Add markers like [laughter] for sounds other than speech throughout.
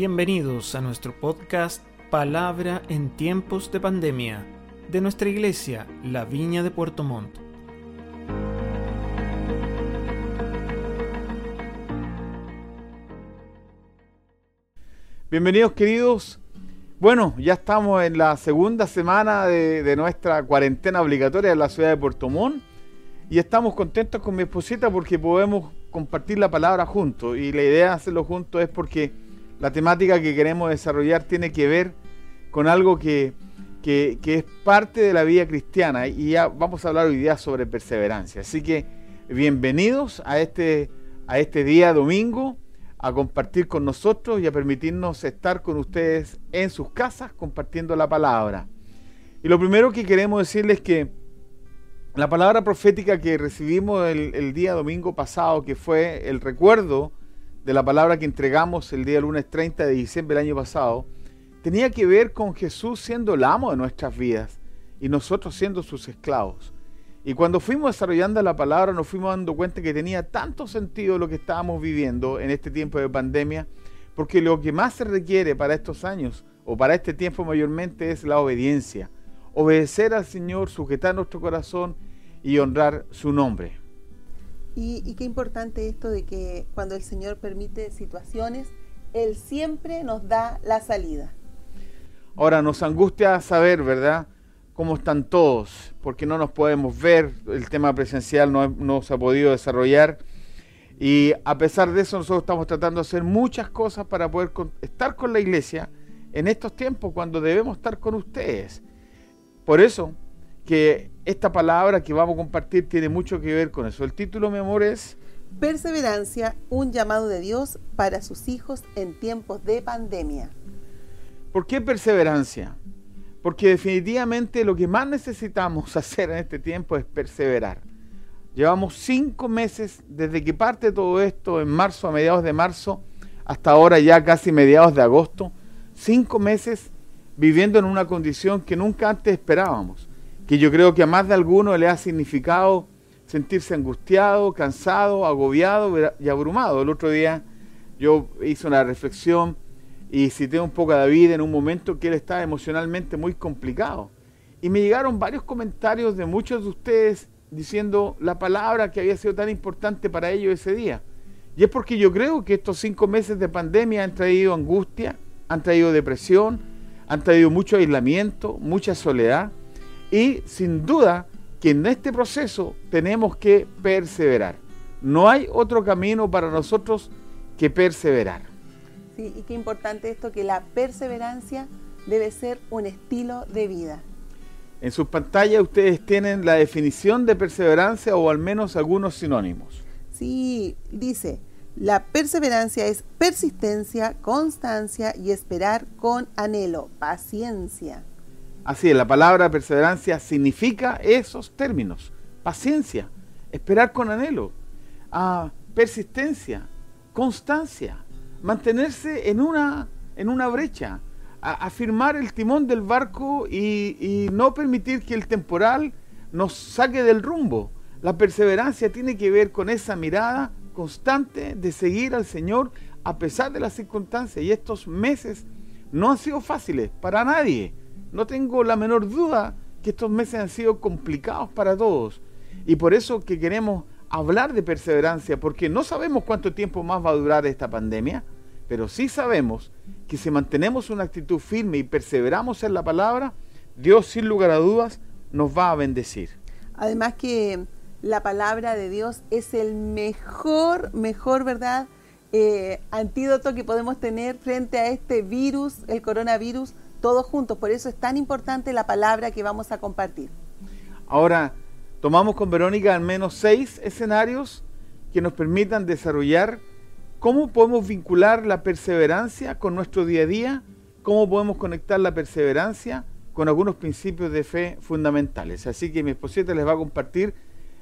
Bienvenidos a nuestro podcast Palabra en tiempos de pandemia de nuestra iglesia, La Viña de Puerto Montt. Bienvenidos queridos. Bueno, ya estamos en la segunda semana de, nuestra cuarentena obligatoria en la ciudad de Puerto Montt y estamos contentos con mi esposita porque podemos compartir la palabra juntos y la idea de hacerlo juntos es porque la temática que queremos desarrollar tiene que ver con algo que, que, es parte de la vida cristiana y ya vamos a hablar hoy día sobre perseverancia. Así que bienvenidos a este, a este día domingo a compartir con nosotros y a permitirnos estar con ustedes en sus casas compartiendo la palabra. Y lo primero que queremos decirles es que la palabra profética que recibimos el, día domingo pasado, que fue el recuerdo de la palabra que entregamos el día lunes 30 de diciembre del año pasado, tenía que ver con Jesús siendo el amo de nuestras vidas y nosotros siendo sus esclavos. Y cuando fuimos desarrollando la palabra nos fuimos dando cuenta que tenía tanto sentido lo que estábamos viviendo en este tiempo de pandemia, porque lo que más se requiere para estos años, o para este tiempo mayormente, es la obediencia. Obedecer al Señor, sujetar nuestro corazón y honrar su nombre. Y, qué importante esto de que cuando el Señor permite situaciones, Él siempre nos da la salida. Ahora nos angustia saber, ¿verdad? cómo están todos, porque no nos podemos ver, el tema presencial no, se ha podido desarrollar. Y a pesar de eso, nosotros estamos tratando de hacer muchas cosas para poder estar con la iglesia en estos tiempos cuando debemos estar con ustedes. Por eso que esta palabra que vamos a compartir tiene mucho que ver con eso. El título, mi amor, es... Perseverancia, un llamado de Dios para sus hijos en tiempos de pandemia. ¿Por qué perseverancia? Porque definitivamente lo que más necesitamos [laughs] hacer en este tiempo es perseverar. Llevamos cinco meses desde que parte todo esto, en marzo, a mediados de marzo, hasta ahora ya casi mediados de agosto. Cinco meses viviendo en una condición que nunca antes esperábamos. Que yo creo que a más de alguno le ha significado sentirse angustiado, cansado, agobiado y abrumado. El otro día yo hice una reflexión y cité un poco a David en un momento que él estaba emocionalmente muy complicado. Y me llegaron varios comentarios de muchos de ustedes diciendo la palabra que había sido tan importante para ellos ese día. Y es porque yo creo que estos cinco meses de pandemia han traído angustia, han traído depresión, han traído mucho aislamiento, mucha soledad. Y sin duda que en este proceso tenemos que perseverar. No hay otro camino para nosotros que perseverar y qué importante esto, que la perseverancia debe ser un estilo de vida. En sus pantallas ustedes tienen la definición de perseverancia o al menos algunos sinónimos. Sí, dice, la perseverancia es persistencia, constancia y esperar con anhelo, paciencia. Así es, la palabra perseverancia significa esos términos, paciencia, esperar con anhelo, ah, persistencia, constancia, mantenerse en una, en una brecha, afirmar el timón del barco y, no permitir que el temporal nos saque del rumbo. La perseverancia tiene que ver con esa mirada constante de seguir al Señor a pesar de las circunstancias. Y estos meses no han sido fáciles para nadie. No tengo la menor duda que estos meses han sido complicados para todos. Y por eso que queremos hablar de perseverancia, porque no sabemos cuánto tiempo más va a durar esta pandemia, pero sí sabemos que si mantenemos una actitud firme y perseveramos en la palabra, Dios sin lugar a dudas nos va a bendecir. Además que la palabra de Dios es el mejor, mejor, ¿verdad? Eh, antídoto que podemos tener frente a este virus, el coronavirus, todos juntos. Por eso es tan importante la palabra que vamos a compartir. Ahora, Tomamos con Verónica al menos seis escenarios que nos permitan desarrollar cómo podemos vincular la perseverancia con nuestro día a día, cómo podemos conectar la perseverancia con algunos principios de fe fundamentales. Así que mi esposita les va a compartir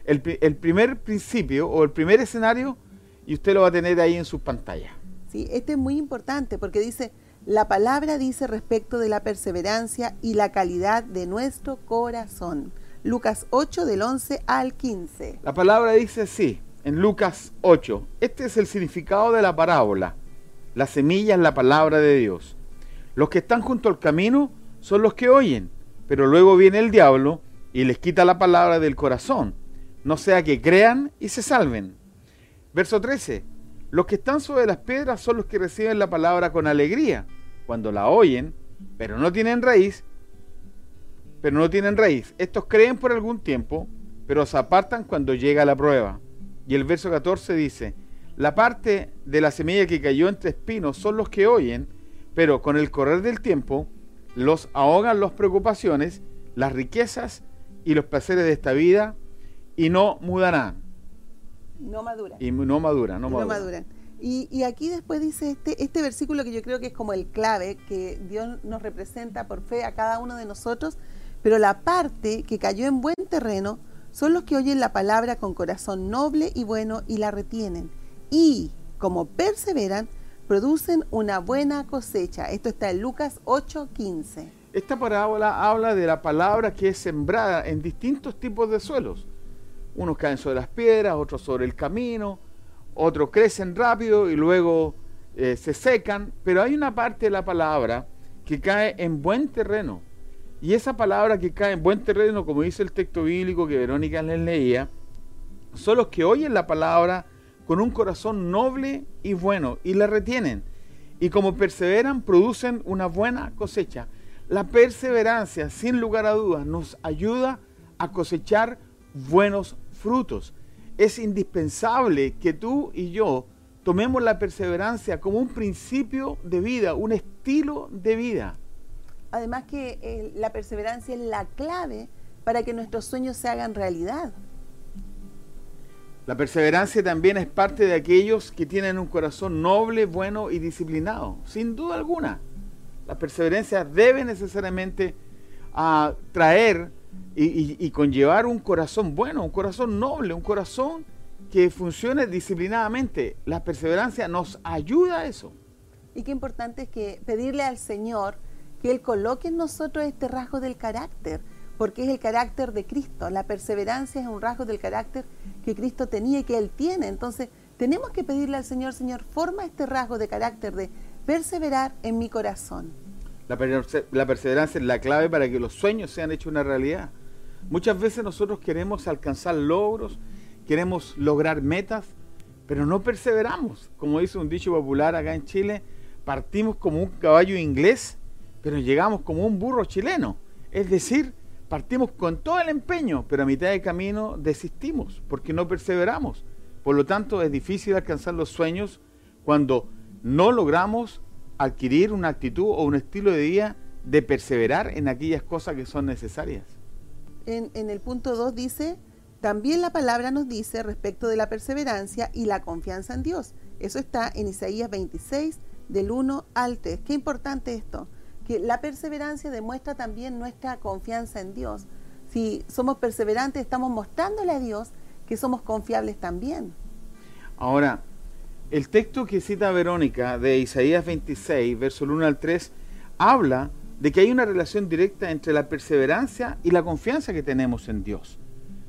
el, el, primer principio o el primer escenario y usted lo va a tener ahí en su pantalla. Sí, este es muy importante porque dice, la palabra dice respecto de la perseverancia y la calidad de nuestro corazón. Lucas 8 del 11 al 15. La palabra dice así, en Lucas 8. Este es el significado de la parábola. La semilla es la palabra de Dios. Los que están junto al camino son los que oyen, pero luego viene el diablo y les quita la palabra del corazón, no sea que crean y se salven. Verso 13. Los que están sobre las piedras son los que reciben la palabra con alegría, cuando la oyen, pero no tienen raíz, pero no tienen raíz. Estos creen por algún tiempo, pero se apartan cuando llega la prueba. Y el verso 14 dice, la parte de la semilla que cayó entre espinos son los que oyen, pero con el correr del tiempo los ahogan las preocupaciones, las riquezas y los placeres de esta vida y no mudarán. No maduran. Y no maduran, no No maduran. Y aquí después dice este, este versículo que yo creo que es como el clave, que Dios nos representa por fe a cada uno de nosotros, pero la parte que cayó en buen terreno son los que oyen la palabra con corazón noble y bueno y la retienen. Y, como perseveran, producen una buena cosecha. Esto está en Lucas 8:15. Esta parábola habla de la palabra que es sembrada en distintos tipos de suelos. Unos caen sobre las piedras, otros sobre el camino, otros crecen rápido y luego eh, se secan, pero hay una parte de la palabra que cae en buen terreno. Y esa palabra que cae en buen terreno, como dice el texto bíblico que Verónica les leía, son los que oyen la palabra con un corazón noble y bueno y la retienen. Y como perseveran, producen una buena cosecha. La perseverancia, sin lugar a dudas, nos ayuda a cosechar buenos frutos. Es indispensable que tú y yo tomemos la perseverancia como un principio de vida, un estilo de vida. Además que eh, la perseverancia es la clave para que nuestros sueños se hagan realidad. La perseverancia también es parte de aquellos que tienen un corazón noble, bueno y disciplinado, sin duda alguna. La perseverancia debe necesariamente traer y, y- y conllevar un corazón bueno, un corazón noble, un corazón que funcione disciplinadamente. La perseverancia nos ayuda a eso. Y qué importante es que pedirle al Señor que Él coloque en nosotros este rasgo del carácter, porque es el carácter de Cristo. La perseverancia es un rasgo del carácter que Cristo tenía y que Él tiene. Entonces, tenemos que pedirle al Señor, Señor, forma este rasgo de carácter de perseverar en mi corazón. La, la perseverancia es la clave para que los sueños sean hechos una realidad. Muchas veces nosotros queremos alcanzar logros, queremos lograr metas, pero no perseveramos. Como dice un dicho popular acá en Chile, partimos como un caballo inglés, pero llegamos como un burro chileno. Es decir, partimos con todo el empeño, pero a mitad de camino desistimos porque no perseveramos. Por lo tanto, es difícil alcanzar los sueños cuando no logramos adquirir una actitud o un estilo de vida de perseverar en aquellas cosas que son necesarias. En, en el punto 2 dice, también la palabra nos dice respecto de la perseverancia y la confianza en Dios. Eso está en Isaías 26, del 1 al 3. Qué importante esto, que la perseverancia demuestra también nuestra confianza en Dios. Si somos perseverantes, estamos mostrándole a Dios que somos confiables también. Ahora, el texto que cita Verónica de Isaías 26, verso 1 al 3, habla de que hay una relación directa entre la perseverancia y la confianza que tenemos en Dios.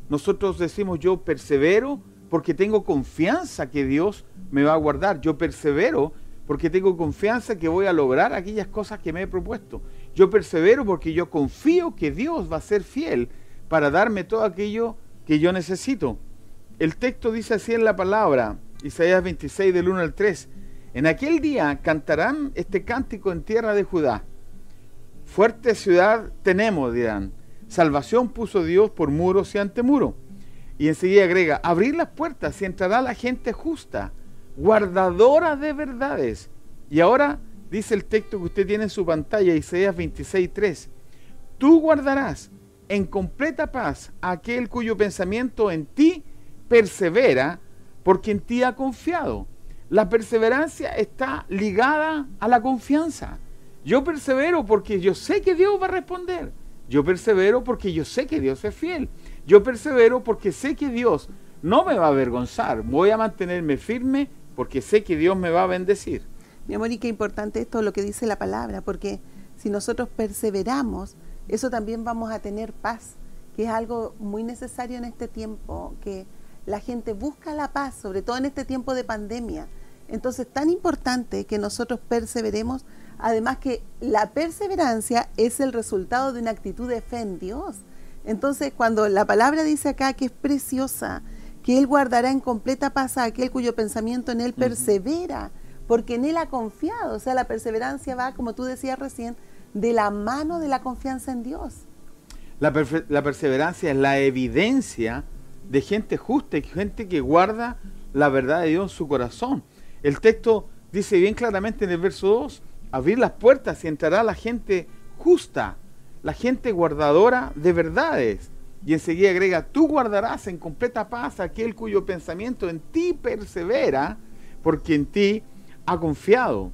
Nosotros decimos yo persevero porque tengo confianza que Dios me va a guardar. Yo persevero porque tengo confianza que voy a lograr aquellas cosas que me he propuesto. Yo persevero porque yo confío que Dios va a ser fiel para darme todo aquello que yo necesito. El texto dice así en la palabra, Isaías 26 del 1 al 3. En aquel día cantarán este cántico en tierra de Judá. Fuerte ciudad tenemos, dirán. Salvación puso Dios por muros y ante muro. Y enseguida agrega, abrir las puertas y entrará la gente justa, guardadora de verdades. Y ahora dice el texto que usted tiene en su pantalla, Isaías 26, 3. Tú guardarás en completa paz aquel cuyo pensamiento en ti persevera, porque en ti ha confiado. La perseverancia está ligada a la confianza. Yo persevero porque yo sé que Dios va a responder. Yo persevero porque yo sé que Dios es fiel. Yo persevero porque sé que Dios no me va a avergonzar. Voy a mantenerme firme porque sé que Dios me va a bendecir. Mi amor, y qué importante esto lo que dice la palabra, porque si nosotros perseveramos, eso también vamos a tener paz, que es algo muy necesario en este tiempo, que la gente busca la paz, sobre todo en este tiempo de pandemia. Entonces, tan importante que nosotros perseveremos, además que la perseverancia es el resultado de una actitud de fe en Dios. Entonces, cuando la palabra dice acá que es preciosa, que Él guardará en completa paz a aquel cuyo pensamiento en Él persevera, porque en Él ha confiado. O sea, la perseverancia va, como tú decías recién, de la mano de la confianza en Dios. La, la perseverancia es la evidencia de gente justa y gente que guarda la verdad de Dios en su corazón. El texto dice bien claramente en el verso 2, abrir las puertas y entrará la gente justa, la gente guardadora de verdades. Y enseguida agrega, tú guardarás en completa paz aquel cuyo pensamiento en ti persevera, porque en ti ha confiado.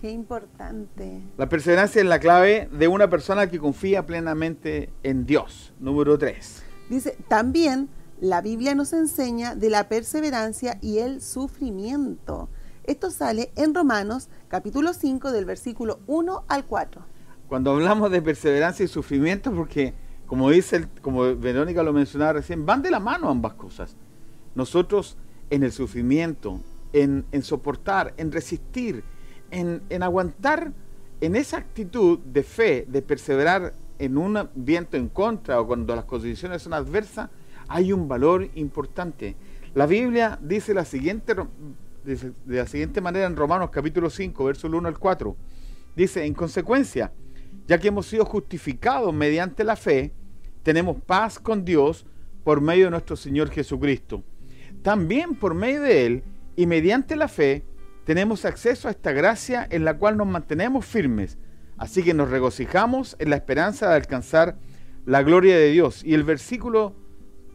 Qué importante. La perseverancia es la clave de una persona que confía plenamente en Dios. Número 3. Dice, también la Biblia nos enseña de la perseverancia y el sufrimiento. Esto sale en Romanos capítulo 5 del versículo 1 al 4. Cuando hablamos de perseverancia y sufrimiento, porque como dice, como Verónica lo mencionaba recién, van de la mano ambas cosas. Nosotros en el sufrimiento, en, soportar, en resistir, en, en aguantar, en esa actitud de fe, de perseverar en un viento en contra o cuando las condiciones son adversas, hay un valor importante. La Biblia dice la siguiente, de la siguiente manera en Romanos capítulo 5, verso 1 al 4. Dice, en consecuencia, ya que hemos sido justificados mediante la fe, tenemos paz con Dios por medio de nuestro Señor Jesucristo. También por medio de Él y mediante la fe tenemos acceso a esta gracia en la cual nos mantenemos firmes. Así que nos regocijamos en la esperanza de alcanzar la gloria de Dios. Y el versículo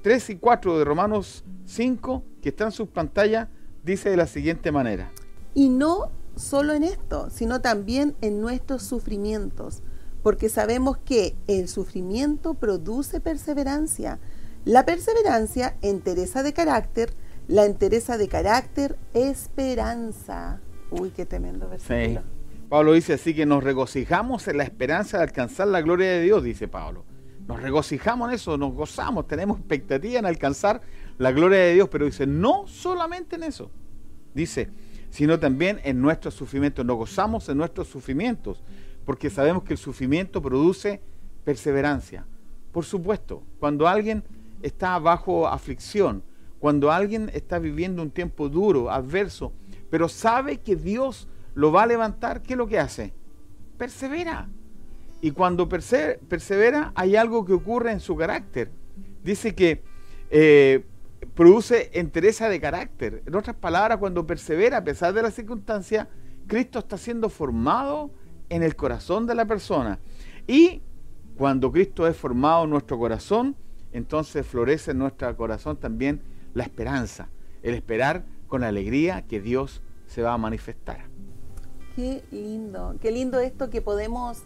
3 y 4 de Romanos 5, que está en sus pantallas, dice de la siguiente manera. Y no solo en esto, sino también en nuestros sufrimientos, porque sabemos que el sufrimiento produce perseverancia. La perseverancia, entereza de carácter, la entereza de carácter, esperanza. Uy, qué tremendo versículo. Pablo dice así que nos regocijamos en la esperanza de alcanzar la gloria de Dios, dice Pablo. Nos regocijamos en eso, nos gozamos, tenemos expectativa en alcanzar la gloria de Dios, pero dice, no solamente en eso, dice, sino también en nuestros sufrimientos. Nos gozamos en nuestros sufrimientos, porque sabemos que el sufrimiento produce perseverancia. Por supuesto, cuando alguien está bajo aflicción, cuando alguien está viviendo un tiempo duro, adverso, pero sabe que Dios lo va a levantar, ¿qué es lo que hace? Persevera. Y cuando persevera, hay algo que ocurre en su carácter. Dice que eh, produce entereza de carácter. En otras palabras, cuando persevera a pesar de la circunstancia, Cristo está siendo formado en el corazón de la persona. Y cuando Cristo es formado en nuestro corazón, entonces florece en nuestro corazón también la esperanza, el esperar con alegría que Dios se va a manifestar. Qué lindo, qué lindo esto que podemos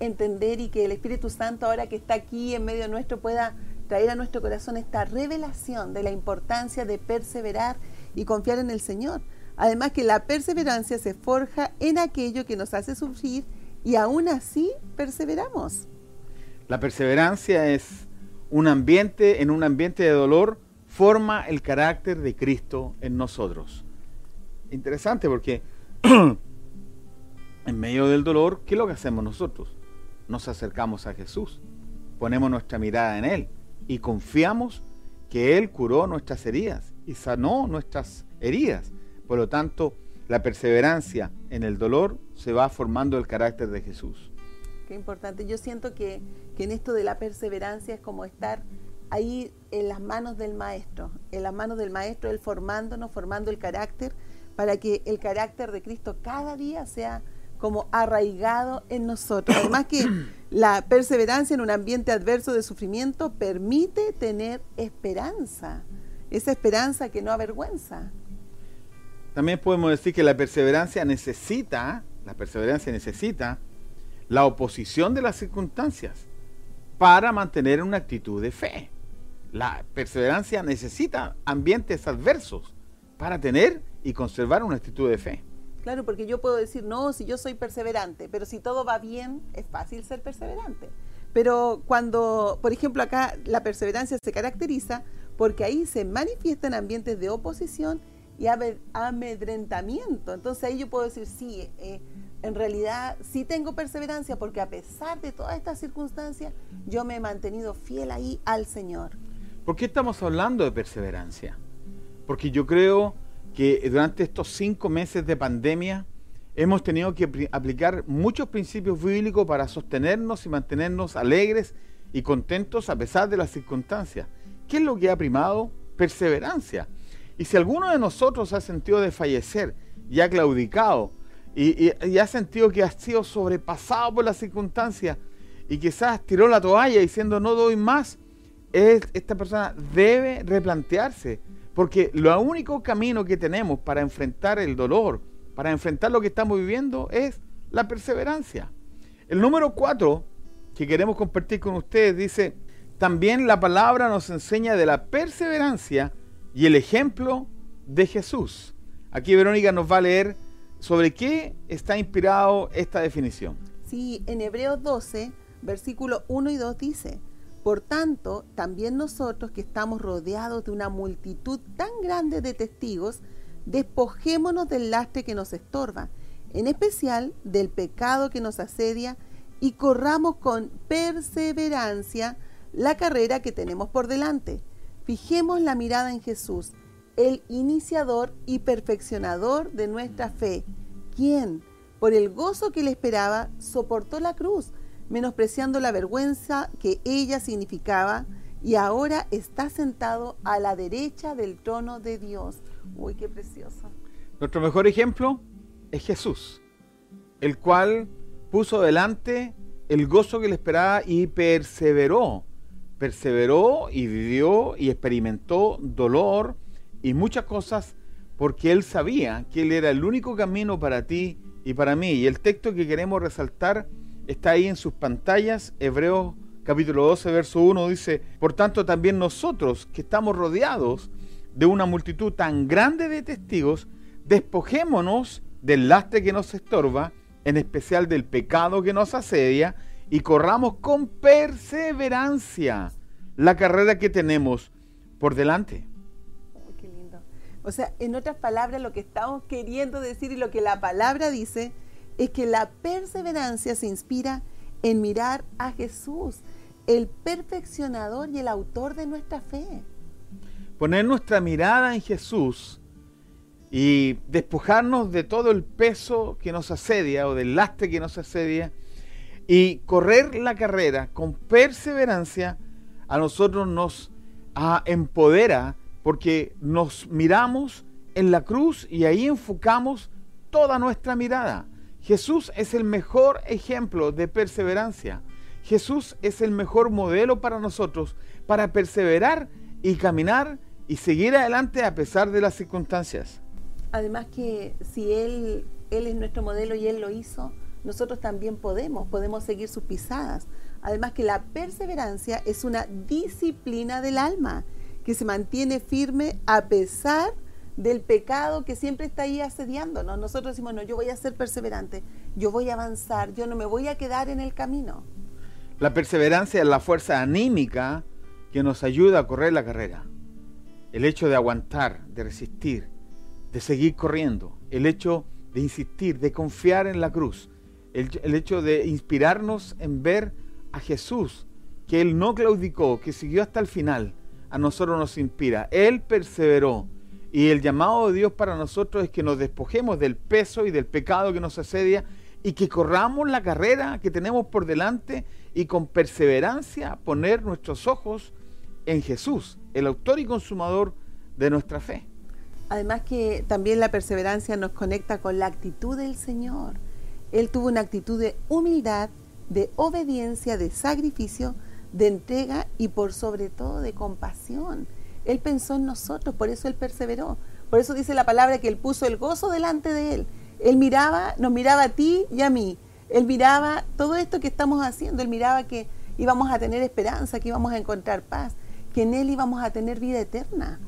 entender y que el Espíritu Santo ahora que está aquí en medio nuestro pueda traer a nuestro corazón esta revelación de la importancia de perseverar y confiar en el Señor. Además que la perseverancia se forja en aquello que nos hace sufrir y aún así perseveramos. La perseverancia es un ambiente, en un ambiente de dolor, forma el carácter de Cristo en nosotros. Interesante porque [clears throat] en medio del dolor, ¿qué es lo que hacemos nosotros? nos acercamos a Jesús, ponemos nuestra mirada en Él y confiamos que Él curó nuestras heridas y sanó nuestras heridas. Por lo tanto, la perseverancia en el dolor se va formando el carácter de Jesús. Qué importante. Yo siento que, que en esto de la perseverancia es como estar ahí en las manos del maestro, en las manos del maestro, él formándonos, formando el carácter, para que el carácter de Cristo cada día sea como arraigado en nosotros. Además que la perseverancia en un ambiente adverso de sufrimiento permite tener esperanza, esa esperanza que no avergüenza. También podemos decir que la perseverancia necesita, la perseverancia necesita la oposición de las circunstancias para mantener una actitud de fe. La perseverancia necesita ambientes adversos para tener y conservar una actitud de fe. Claro, porque yo puedo decir, no, si yo soy perseverante, pero si todo va bien, es fácil ser perseverante. Pero cuando, por ejemplo, acá la perseverancia se caracteriza porque ahí se manifiestan ambientes de oposición y amedrentamiento. Entonces ahí yo puedo decir, sí, eh, en realidad sí tengo perseverancia porque a pesar de todas estas circunstancias, yo me he mantenido fiel ahí al Señor. ¿Por qué estamos hablando de perseverancia? Porque yo creo que durante estos cinco meses de pandemia hemos tenido que aplicar muchos principios bíblicos para sostenernos y mantenernos alegres y contentos a pesar de las circunstancias. ¿Qué es lo que ha primado? Perseverancia. Y si alguno de nosotros ha sentido de fallecer y ha claudicado y, ha sentido que ha sido sobrepasado por las circunstancias y quizás tiró la toalla diciendo no doy más, esta persona debe replantearse. Porque lo único camino que tenemos para enfrentar el dolor, para enfrentar lo que estamos viviendo, es la perseverancia. El número cuatro que queremos compartir con ustedes dice, también la palabra nos enseña de la perseverancia y el ejemplo de Jesús. Aquí Verónica nos va a leer sobre qué está inspirado esta definición. Sí, en Hebreos 12, versículo 1 y 2 dice, por tanto, también nosotros que estamos rodeados de una multitud tan grande de testigos, despojémonos del lastre que nos estorba, en especial del pecado que nos asedia, y corramos con perseverancia la carrera que tenemos por delante. Fijemos la mirada en Jesús, el iniciador y perfeccionador de nuestra fe, quien, por el gozo que le esperaba, soportó la cruz menospreciando la vergüenza que ella significaba, y ahora está sentado a la derecha del trono de Dios. Uy, qué precioso. Nuestro mejor ejemplo es Jesús, el cual puso delante el gozo que le esperaba y perseveró. Perseveró y vivió y experimentó dolor y muchas cosas porque él sabía que él era el único camino para ti y para mí. Y el texto que queremos resaltar está ahí en sus pantallas, Hebreos capítulo 12, verso 1 dice, por tanto también nosotros que estamos rodeados de una multitud tan grande de testigos, despojémonos del lastre que nos estorba, en especial del pecado que nos asedia, y corramos con perseverancia la carrera que tenemos por delante. qué lindo. O sea, en otras palabras, lo que estamos queriendo decir y lo que la palabra dice es que la perseverancia se inspira en mirar a Jesús, el perfeccionador y el autor de nuestra fe. Poner nuestra mirada en Jesús y despojarnos de todo el peso que nos asedia o del lastre que nos asedia y correr la carrera con perseverancia a nosotros nos empodera porque nos miramos en la cruz y ahí enfocamos toda nuestra mirada. Jesús es el mejor ejemplo de perseverancia. Jesús es el mejor modelo para nosotros para perseverar y caminar y seguir adelante a pesar de las circunstancias. Además que si Él, Él es nuestro modelo y Él lo hizo, nosotros también podemos, podemos seguir sus pisadas. Además que la perseverancia es una disciplina del alma que se mantiene firme a pesar de del pecado que siempre está ahí asediándonos. Nosotros decimos, no, yo voy a ser perseverante, yo voy a avanzar, yo no me voy a quedar en el camino. La perseverancia es la fuerza anímica que nos ayuda a correr la carrera. El hecho de aguantar, de resistir, de seguir corriendo, el hecho de insistir, de confiar en la cruz, el, hecho de inspirarnos en ver a Jesús, que Él no claudicó, que siguió hasta el final, a nosotros nos inspira. Él perseveró y el llamado de Dios para nosotros es que nos despojemos del peso y del pecado que nos asedia y que corramos la carrera que tenemos por delante y con perseverancia poner nuestros ojos en Jesús, el autor y consumador de nuestra fe. Además que también la perseverancia nos conecta con la actitud del Señor. Él tuvo una actitud de humildad, de obediencia, de sacrificio, de entrega y por sobre todo de compasión. Él pensó en nosotros, por eso Él perseveró. Por eso dice la palabra que Él puso el gozo delante de Él. Él miraba, nos miraba a ti y a mí. Él miraba todo esto que estamos haciendo. Él miraba que íbamos a tener esperanza, que íbamos a encontrar paz, que en Él íbamos a tener vida eterna.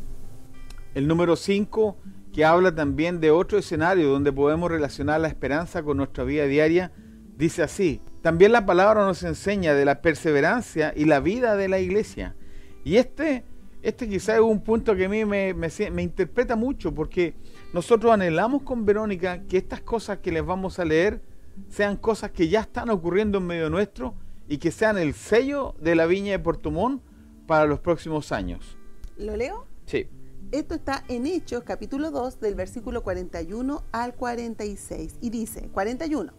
El número 5, que habla también de otro escenario donde podemos relacionar la esperanza con nuestra vida diaria, dice así. También la palabra nos enseña de la perseverancia y la vida de la iglesia. Y este este quizás es un punto que a mí me, me, interpreta mucho, porque nosotros anhelamos con Verónica que estas cosas que les vamos a leer sean cosas que ya están ocurriendo en medio nuestro y que sean el sello de la viña de Portumón para los próximos años. ¿Lo leo? Sí. Esto está en Hechos capítulo 2 del versículo 41 al 46 y dice, 41.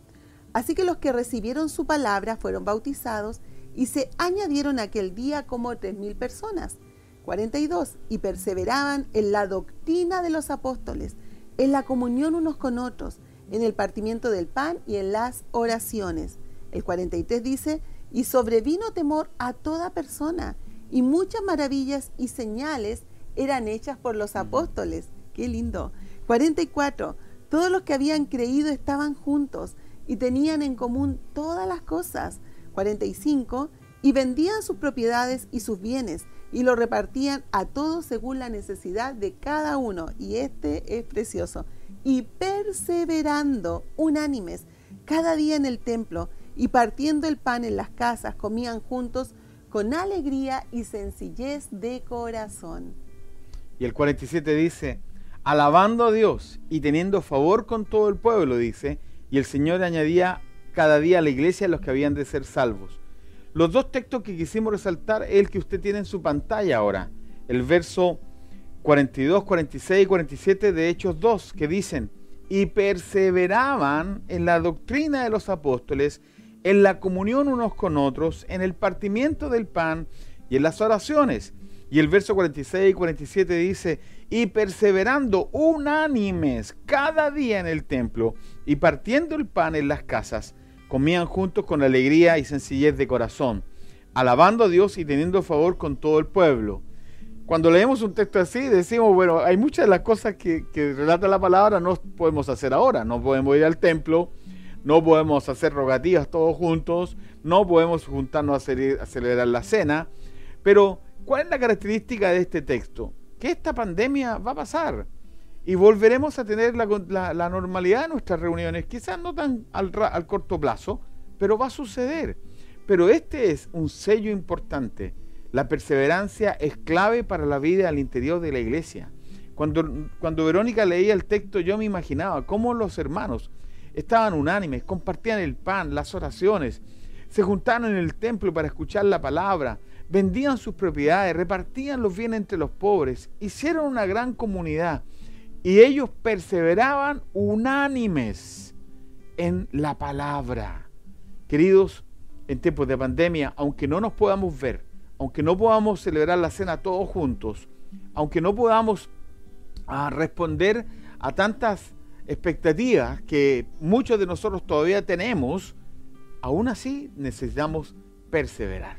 Así que los que recibieron su palabra fueron bautizados y se añadieron aquel día como tres mil personas. 42. Y perseveraban en la doctrina de los apóstoles, en la comunión unos con otros, en el partimiento del pan y en las oraciones. El 43 dice, y sobrevino temor a toda persona, y muchas maravillas y señales eran hechas por los apóstoles. Qué lindo. 44. Todos los que habían creído estaban juntos y tenían en común todas las cosas. 45. Y vendían sus propiedades y sus bienes y lo repartían a todos según la necesidad de cada uno. Y este es precioso. Y perseverando unánimes cada día en el templo y partiendo el pan en las casas, comían juntos con alegría y sencillez de corazón. Y el 47 dice, alabando a Dios y teniendo favor con todo el pueblo, dice, y el Señor añadía cada día a la iglesia los que habían de ser salvos. Los dos textos que quisimos resaltar es el que usted tiene en su pantalla ahora, el verso 42, 46 y 47 de Hechos 2, que dicen, y perseveraban en la doctrina de los apóstoles, en la comunión unos con otros, en el partimiento del pan y en las oraciones. Y el verso 46 y 47 dice, y perseverando unánimes cada día en el templo y partiendo el pan en las casas, comían juntos con alegría y sencillez de corazón, alabando a Dios y teniendo favor con todo el pueblo. Cuando leemos un texto así, decimos, bueno, hay muchas de las cosas que, relata la palabra no podemos hacer ahora. No podemos ir al templo, no podemos hacer rogativas todos juntos, no podemos juntarnos a celebrar la cena, pero ¿Cuál es la característica de este texto? Que esta pandemia va a pasar y volveremos a tener la, normalidad de nuestras reuniones, quizás no tan al, al corto plazo, pero va a suceder. Pero este es un sello importante. La perseverancia es clave para la vida al interior de la iglesia. Cuando, cuando Verónica leía el texto yo me imaginaba cómo los hermanos estaban unánimes, compartían el pan, las oraciones, se juntaron en el templo para escuchar la palabra, vendían sus propiedades, repartían los bienes entre los pobres, hicieron una gran comunidad y ellos perseveraban unánimes en la palabra. Queridos, en tiempos de pandemia, aunque no nos podamos ver, aunque no podamos celebrar la cena todos juntos, aunque no podamos ah, responder a tantas expectativas que muchos de nosotros todavía tenemos, aún así necesitamos perseverar.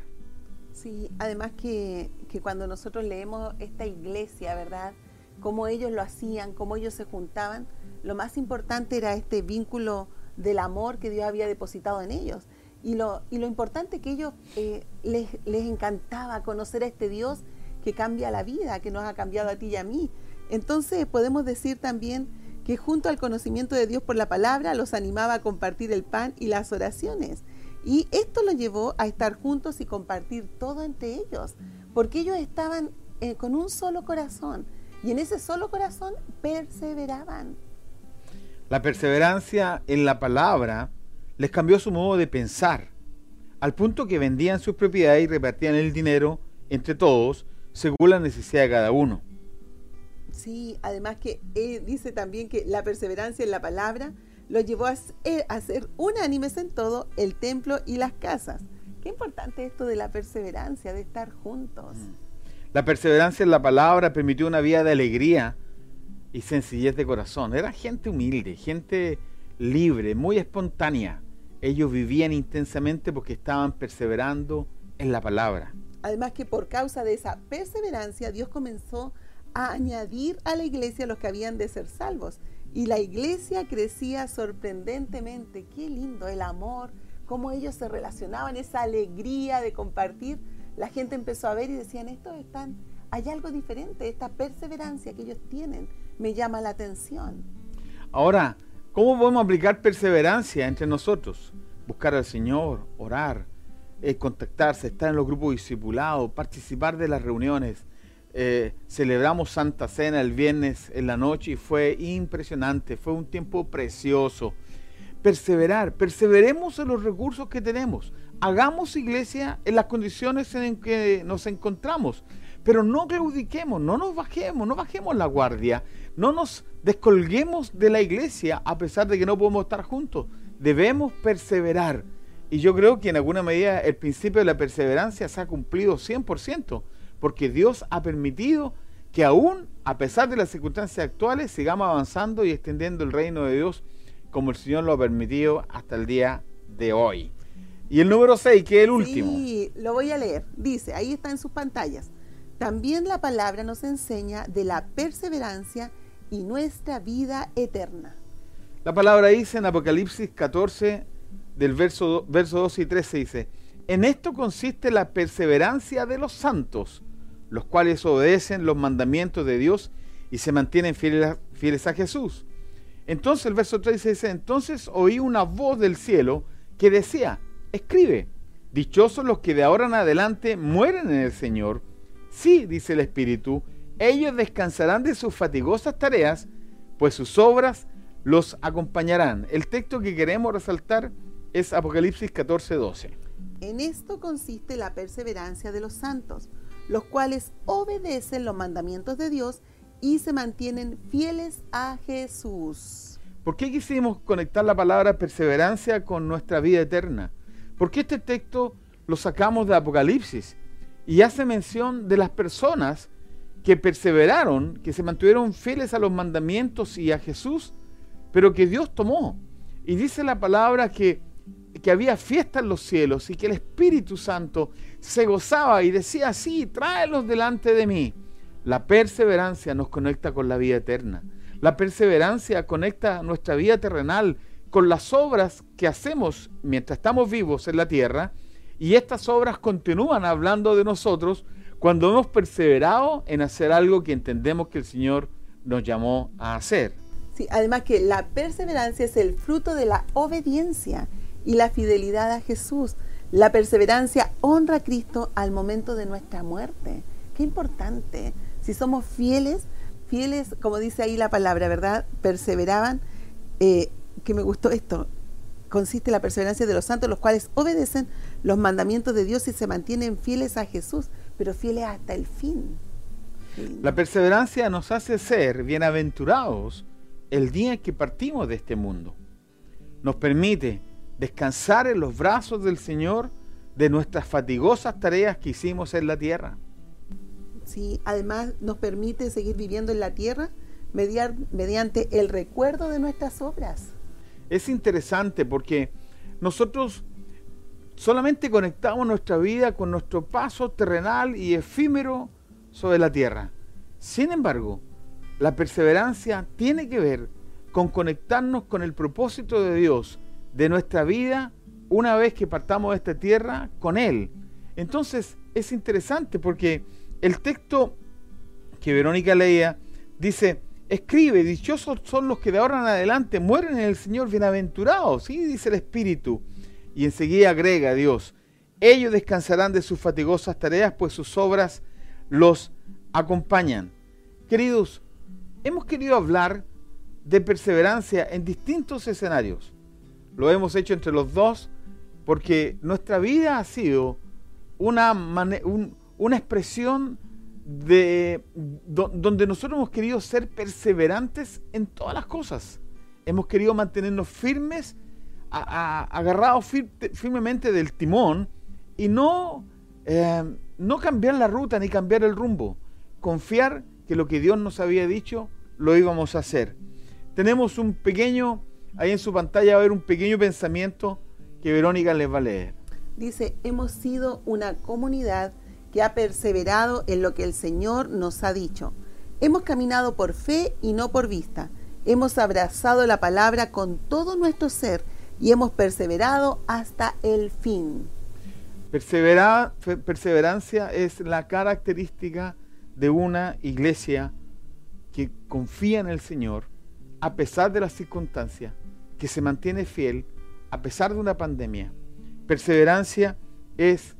Sí, además que, cuando nosotros leemos esta iglesia, ¿verdad? Cómo ellos lo hacían, cómo ellos se juntaban, lo más importante era este vínculo del amor que Dios había depositado en ellos. Y lo, y lo importante que ellos eh, les, les encantaba conocer a este Dios que cambia la vida, que nos ha cambiado a ti y a mí. Entonces podemos decir también que junto al conocimiento de Dios por la palabra los animaba a compartir el pan y las oraciones. Y esto los llevó a estar juntos y compartir todo entre ellos, porque ellos estaban eh, con un solo corazón y en ese solo corazón perseveraban. La perseverancia en la palabra les cambió su modo de pensar, al punto que vendían sus propiedades y repartían el dinero entre todos según la necesidad de cada uno. Sí, además que eh, dice también que la perseverancia en la palabra lo llevó a ser, unánimes en todo el templo y las casas. Qué importante esto de la perseverancia, de estar juntos. Mm. La perseverancia en la palabra permitió una vida de alegría y sencillez de corazón. Era gente humilde, gente libre, muy espontánea. Ellos vivían intensamente porque estaban perseverando en la palabra. Además que por causa de esa perseverancia Dios comenzó a añadir a la iglesia los que habían de ser salvos. Y la iglesia crecía sorprendentemente. Qué lindo el amor, cómo ellos se relacionaban, esa alegría de compartir. La gente empezó a ver y decían, estos están, hay algo diferente, esta perseverancia que ellos tienen me llama la atención. Ahora, ¿cómo podemos aplicar perseverancia entre nosotros? Buscar al Señor, orar, eh, contactarse, estar en los grupos discipulados, participar de las reuniones, eh, celebramos Santa Cena el viernes en la noche y fue impresionante, fue un tiempo precioso. Perseverar, perseveremos en los recursos que tenemos. Hagamos iglesia en las condiciones en que nos encontramos, pero no claudiquemos, no nos bajemos, no bajemos la guardia, no nos descolguemos de la iglesia a pesar de que no podemos estar juntos. Debemos perseverar. Y yo creo que en alguna medida el principio de la perseverancia se ha cumplido 100%, porque Dios ha permitido que aún, a pesar de las circunstancias actuales, sigamos avanzando y extendiendo el reino de Dios como el Señor lo ha permitido hasta el día de hoy. Y el número 6, que es el último. Sí, lo voy a leer. Dice, ahí está en sus pantallas. También la palabra nos enseña de la perseverancia y nuestra vida eterna. La palabra dice en Apocalipsis 14, del verso, verso 2 y 13, dice, en esto consiste la perseverancia de los santos, los cuales obedecen los mandamientos de Dios y se mantienen fieles, fieles a Jesús. Entonces el verso 3 dice, entonces oí una voz del cielo que decía, escribe, dichosos los que de ahora en adelante mueren en el Señor. Sí, dice el Espíritu, ellos descansarán de sus fatigosas tareas, pues sus obras los acompañarán. El texto que queremos resaltar es Apocalipsis 14, 12. En esto consiste la perseverancia de los santos, los cuales obedecen los mandamientos de Dios y se mantienen fieles a Jesús. ¿Por qué quisimos conectar la palabra perseverancia con nuestra vida eterna? Porque este texto lo sacamos de Apocalipsis y hace mención de las personas que perseveraron, que se mantuvieron fieles a los mandamientos y a Jesús, pero que Dios tomó. Y dice la palabra que, que había fiesta en los cielos y que el Espíritu Santo se gozaba y decía, sí, tráelos delante de mí. La perseverancia nos conecta con la vida eterna. La perseverancia conecta nuestra vida terrenal con las obras que hacemos mientras estamos vivos en la tierra y estas obras continúan hablando de nosotros cuando hemos perseverado en hacer algo que entendemos que el Señor nos llamó a hacer. Sí, además que la perseverancia es el fruto de la obediencia y la fidelidad a Jesús. La perseverancia honra a Cristo al momento de nuestra muerte. Qué importante. Si somos fieles, fieles, como dice ahí la palabra, ¿verdad? Perseveraban, eh, que me gustó esto, consiste la perseverancia de los santos, los cuales obedecen los mandamientos de Dios y se mantienen fieles a Jesús, pero fieles hasta el fin. La perseverancia nos hace ser bienaventurados el día que partimos de este mundo. Nos permite descansar en los brazos del Señor de nuestras fatigosas tareas que hicimos en la tierra. ¿sí? además nos permite seguir viviendo en la tierra mediante el recuerdo de nuestras obras. Es interesante porque nosotros solamente conectamos nuestra vida con nuestro paso terrenal y efímero sobre la tierra. Sin embargo, la perseverancia tiene que ver con conectarnos con el propósito de Dios de nuestra vida una vez que partamos de esta tierra con Él. Entonces es interesante porque el texto que Verónica leía dice, escribe, dichosos son los que de ahora en adelante mueren en el Señor, bienaventurados, ¿sí? dice el Espíritu. Y enseguida agrega Dios, ellos descansarán de sus fatigosas tareas, pues sus obras los acompañan. Queridos, hemos querido hablar de perseverancia en distintos escenarios. Lo hemos hecho entre los dos porque nuestra vida ha sido una, un, una expresión de donde nosotros hemos querido ser perseverantes en todas las cosas. Hemos querido mantenernos firmes, agarrados firmemente del timón y no, eh, no cambiar la ruta ni cambiar el rumbo. Confiar que lo que Dios nos había dicho lo íbamos a hacer. Tenemos un pequeño, ahí en su pantalla va a haber un pequeño pensamiento que Verónica les va a leer. Dice, hemos sido una comunidad que ha perseverado en lo que el Señor nos ha dicho. Hemos caminado por fe y no por vista. Hemos abrazado la palabra con todo nuestro ser y hemos perseverado hasta el fin. perseverancia es la característica de una iglesia que confía en el Señor a pesar de las circunstancias, que se mantiene fiel a pesar de una pandemia. Perseverancia es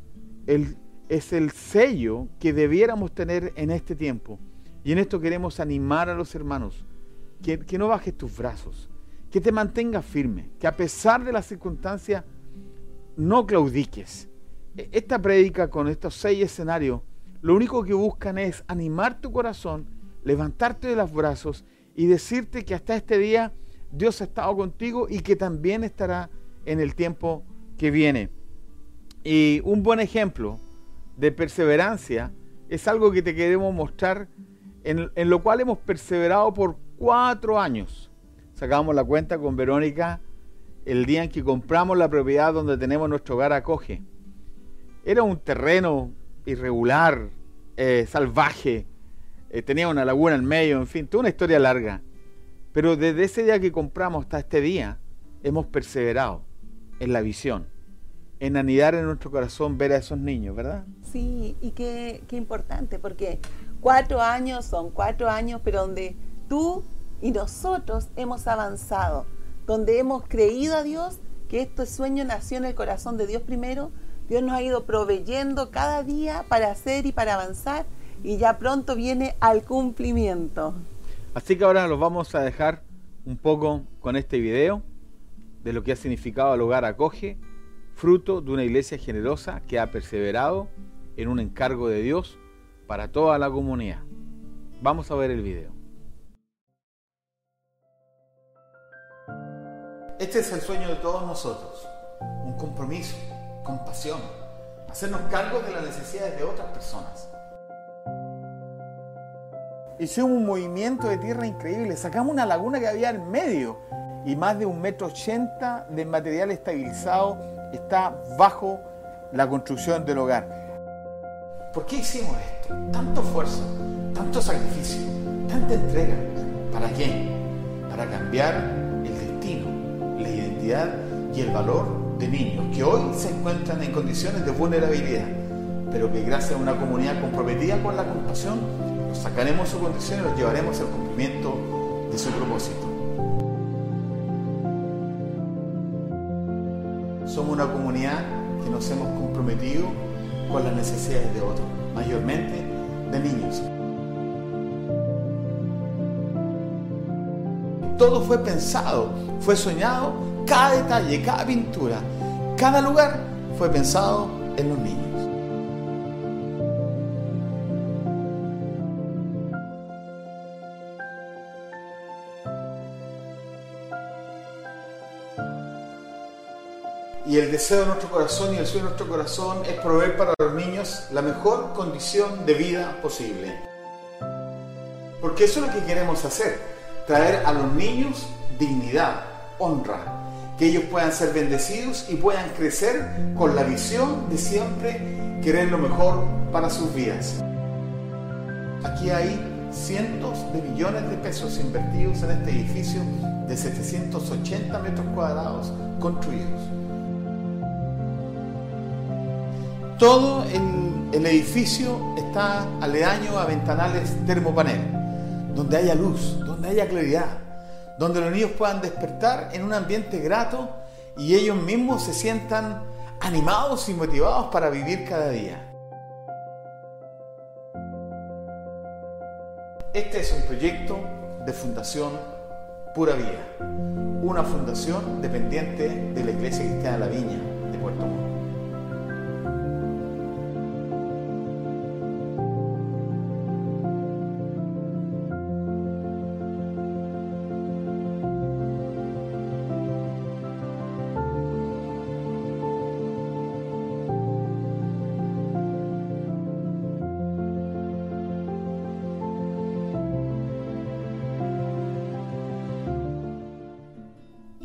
el es el sello que debiéramos tener en este tiempo. Y en esto queremos animar a los hermanos, que, que no bajes tus brazos, que te mantengas firme, que a pesar de las circunstancias no claudiques. E, esta prédica con estos seis escenarios, lo único que buscan es animar tu corazón, levantarte de los brazos y decirte que hasta este día Dios ha estado contigo y que también estará en el tiempo que viene. Y un buen ejemplo de perseverancia es algo que te queremos mostrar, en, lo cual hemos perseverado por cuatro años. Sacamos la cuenta con Verónica el día en que compramos la propiedad donde tenemos nuestro hogar acoge. Era un terreno irregular, eh, salvaje, eh, tenía una laguna en medio, en fin, toda una historia larga. Pero desde ese día que compramos hasta este día, hemos perseverado en la visión en anidar en nuestro corazón ver a esos niños, ¿verdad? Sí, y qué, qué importante, porque cuatro años son cuatro años, pero donde tú y nosotros hemos avanzado, donde hemos creído a Dios que este sueño nació en el corazón de Dios primero, Dios nos ha ido proveyendo cada día para hacer y para avanzar y ya pronto viene al cumplimiento. Así que ahora los vamos a dejar un poco con este video de lo que ha significado el hogar acoge fruto de una iglesia generosa que ha perseverado en un encargo de Dios para toda la comunidad. Vamos a ver el video. Este es el sueño de todos nosotros, un compromiso, compasión, hacernos cargo de las necesidades de otras personas. Hicimos un movimiento de tierra increíble, sacamos una laguna que había en medio y más de un metro ochenta de material estabilizado está bajo la construcción del hogar. ¿Por qué hicimos esto? Tanto esfuerzo, tanto sacrificio, tanta entrega. ¿Para qué? Para cambiar el destino, la identidad y el valor de niños que hoy se encuentran en condiciones de vulnerabilidad, pero que gracias a una comunidad comprometida con la compasión, los sacaremos su condición y los llevaremos al cumplimiento de su propósito. Somos una comunidad que nos hemos comprometido con las necesidades de otros, mayormente de niños. Todo fue pensado, fue soñado, cada detalle, cada pintura, cada lugar fue pensado en los niños. Y el deseo de nuestro corazón y el sueño de nuestro corazón es proveer para los niños la mejor condición de vida posible. Porque eso es lo que queremos hacer, traer a los niños dignidad, honra, que ellos puedan ser bendecidos y puedan crecer con la visión de siempre querer lo mejor para sus vidas. Aquí hay cientos de millones de pesos invertidos en este edificio de 780 metros cuadrados construidos. Todo el, edificio está aledaño a ventanales termopanel, donde haya luz, donde haya claridad, donde los niños puedan despertar en un ambiente grato y ellos mismos se sientan animados y motivados para vivir cada día. Este es un proyecto de Fundación Pura Vida, una fundación dependiente de la Iglesia Cristiana de la Viña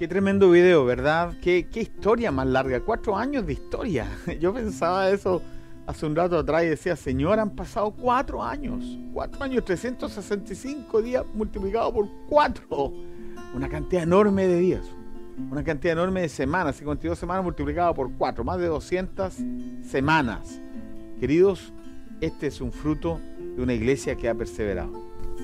tremendo video, ¿verdad? Qué, historia más larga. Cuatro años de historia. [laughs] Yo pensaba eso hace un rato atrás y decía, Señor, han pasado cuatro años. Cuatro años, 365 días multiplicado por cuatro. Una cantidad enorme de días. Una cantidad enorme de semanas. 52 semanas multiplicado por cuatro. Más de 200 semanas. Queridos, este es un fruto de una iglesia que ha perseverado.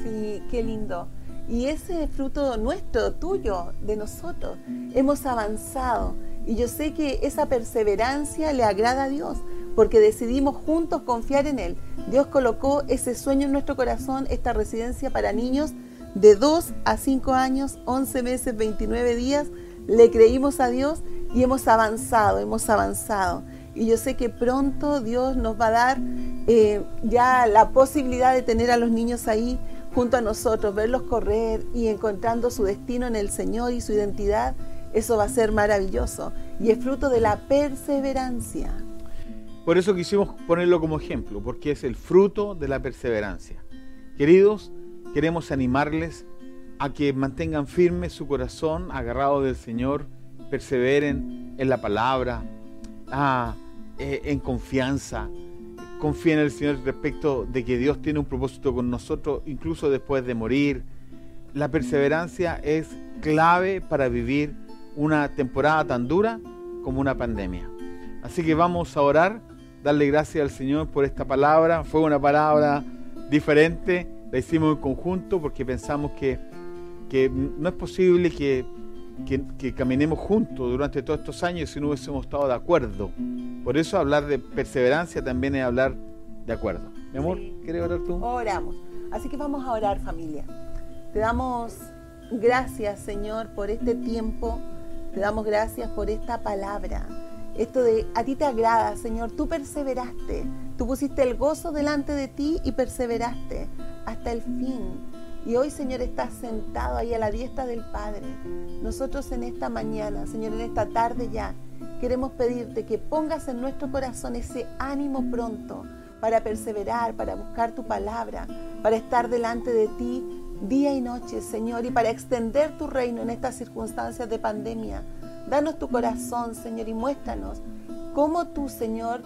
Sí, qué lindo. Y ese fruto nuestro, tuyo, de nosotros. Hemos avanzado. Y yo sé que esa perseverancia le agrada a Dios, porque decidimos juntos confiar en Él. Dios colocó ese sueño en nuestro corazón, esta residencia para niños de 2 a 5 años, 11 meses, 29 días. Le creímos a Dios y hemos avanzado, hemos avanzado. Y yo sé que pronto Dios nos va a dar eh, ya la posibilidad de tener a los niños ahí junto a nosotros, verlos correr y encontrando su destino en el Señor y su identidad. Eso va a ser maravilloso y es fruto de la perseverancia. Por eso quisimos ponerlo como ejemplo, porque es el fruto de la perseverancia. Queridos, queremos animarles a que mantengan firme su corazón agarrado del Señor, perseveren en la palabra, ah, eh, en confianza, confíen en el Señor respecto de que Dios tiene un propósito con nosotros, incluso después de morir. La perseverancia es clave para vivir una temporada tan dura como una pandemia. Así que vamos a orar, darle gracias al Señor por esta palabra. Fue una palabra diferente, la hicimos en conjunto porque pensamos que, que no es posible que, que, caminemos juntos durante todos estos años si no hubiésemos estado de acuerdo. Por eso hablar de perseverancia también es hablar de acuerdo. Mi amor, ¿quieres orar tú? Oramos. Así que vamos a orar familia. Te damos gracias Señor por este tiempo te damos gracias por esta palabra. Esto de a ti te agrada, Señor. Tú perseveraste. Tú pusiste el gozo delante de ti y perseveraste hasta el fin. Y hoy, Señor, estás sentado ahí a la diestra del Padre. Nosotros en esta mañana, Señor, en esta tarde ya, queremos pedirte que pongas en nuestro corazón ese ánimo pronto para perseverar, para buscar tu palabra, para estar delante de ti día y noche, Señor, y para extender tu reino en estas circunstancias de pandemia. Danos tu corazón, Señor, y muéstranos cómo tú, Señor,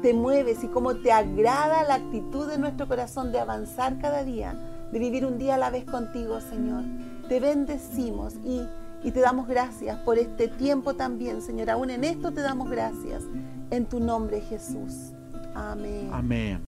te mueves y cómo te agrada la actitud de nuestro corazón de avanzar cada día, de vivir un día a la vez contigo, Señor. Te bendecimos y, y te damos gracias por este tiempo también, Señor. Aún en esto te damos gracias. En tu nombre, Jesús. Amén. Amén.